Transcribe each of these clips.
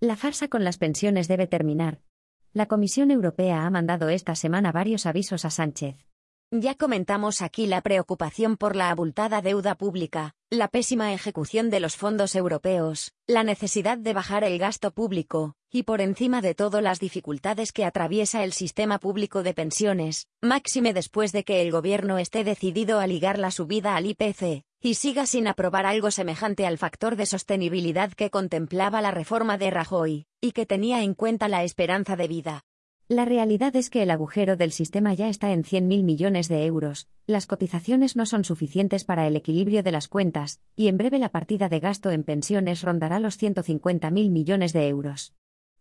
La farsa con las pensiones debe terminar. La Comisión Europea ha mandado esta semana varios avisos a Sánchez. Ya comentamos aquí la preocupación por la abultada deuda pública, la pésima ejecución de los fondos europeos, la necesidad de bajar el gasto público, y por encima de todo las dificultades que atraviesa el sistema público de pensiones, máxime después de que el gobierno esté decidido a ligar la subida al IPC, y siga sin aprobar algo semejante al factor de sostenibilidad que contemplaba la reforma de Rajoy, y que tenía en cuenta la esperanza de vida. La realidad es que el agujero del sistema ya está en 100.000 millones de euros, las cotizaciones no son suficientes para el equilibrio de las cuentas, y en breve la partida de gasto en pensiones rondará los 150.000 millones de euros.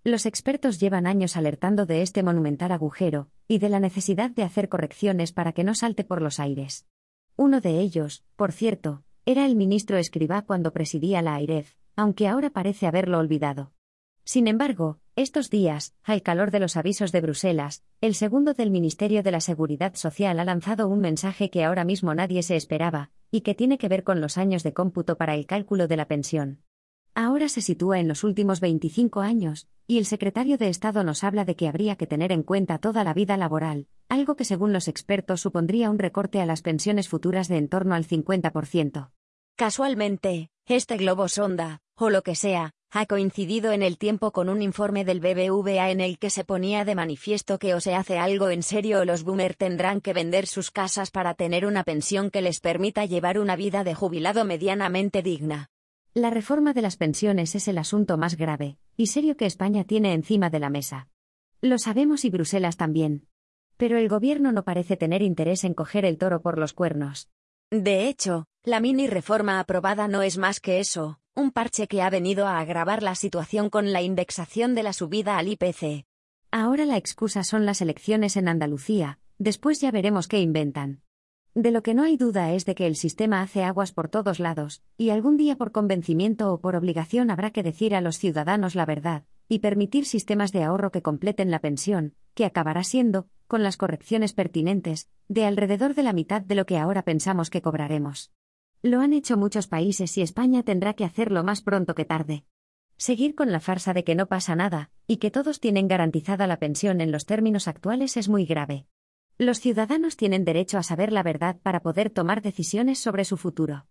Los expertos llevan años alertando de este monumental agujero, y de la necesidad de hacer correcciones para que no salte por los aires. Uno de ellos, por cierto, era el ministro Escribá cuando presidía la AIREF, aunque ahora parece haberlo olvidado. Sin embargo, estos días, al calor de los avisos de Bruselas, el segundo del Ministerio de la Seguridad Social ha lanzado un mensaje que ahora mismo nadie se esperaba, y que tiene que ver con los años de cómputo para el cálculo de la pensión. Ahora se sitúa en los últimos 25 años, y el secretario de Estado nos habla de que habría que tener en cuenta toda la vida laboral, algo que según los expertos supondría un recorte a las pensiones futuras de en torno al 50%. Casualmente, este globo sonda, o lo que sea, ha coincidido en el tiempo con un informe del BBVA en el que se ponía de manifiesto que o se hace algo en serio o los boomer tendrán que vender sus casas para tener una pensión que les permita llevar una vida de jubilado medianamente digna. La reforma de las pensiones es el asunto más grave y serio que España tiene encima de la mesa. Lo sabemos y Bruselas también. Pero el gobierno no parece tener interés en coger el toro por los cuernos. De hecho, la mini reforma aprobada no es más que eso, un parche que ha venido a agravar la situación con la indexación de la subida al IPC. Ahora la excusa son las elecciones en Andalucía, después ya veremos qué inventan. De lo que no hay duda es de que el sistema hace aguas por todos lados, y algún día por convencimiento o por obligación habrá que decir a los ciudadanos la verdad, y permitir sistemas de ahorro que completen la pensión, que acabará siendo, con las correcciones pertinentes, de alrededor de la mitad de lo que ahora pensamos que cobraremos. Lo han hecho muchos países y España tendrá que hacerlo más pronto que tarde. Seguir con la farsa de que no pasa nada, y que todos tienen garantizada la pensión en los términos actuales es muy grave. Los ciudadanos tienen derecho a saber la verdad para poder tomar decisiones sobre su futuro.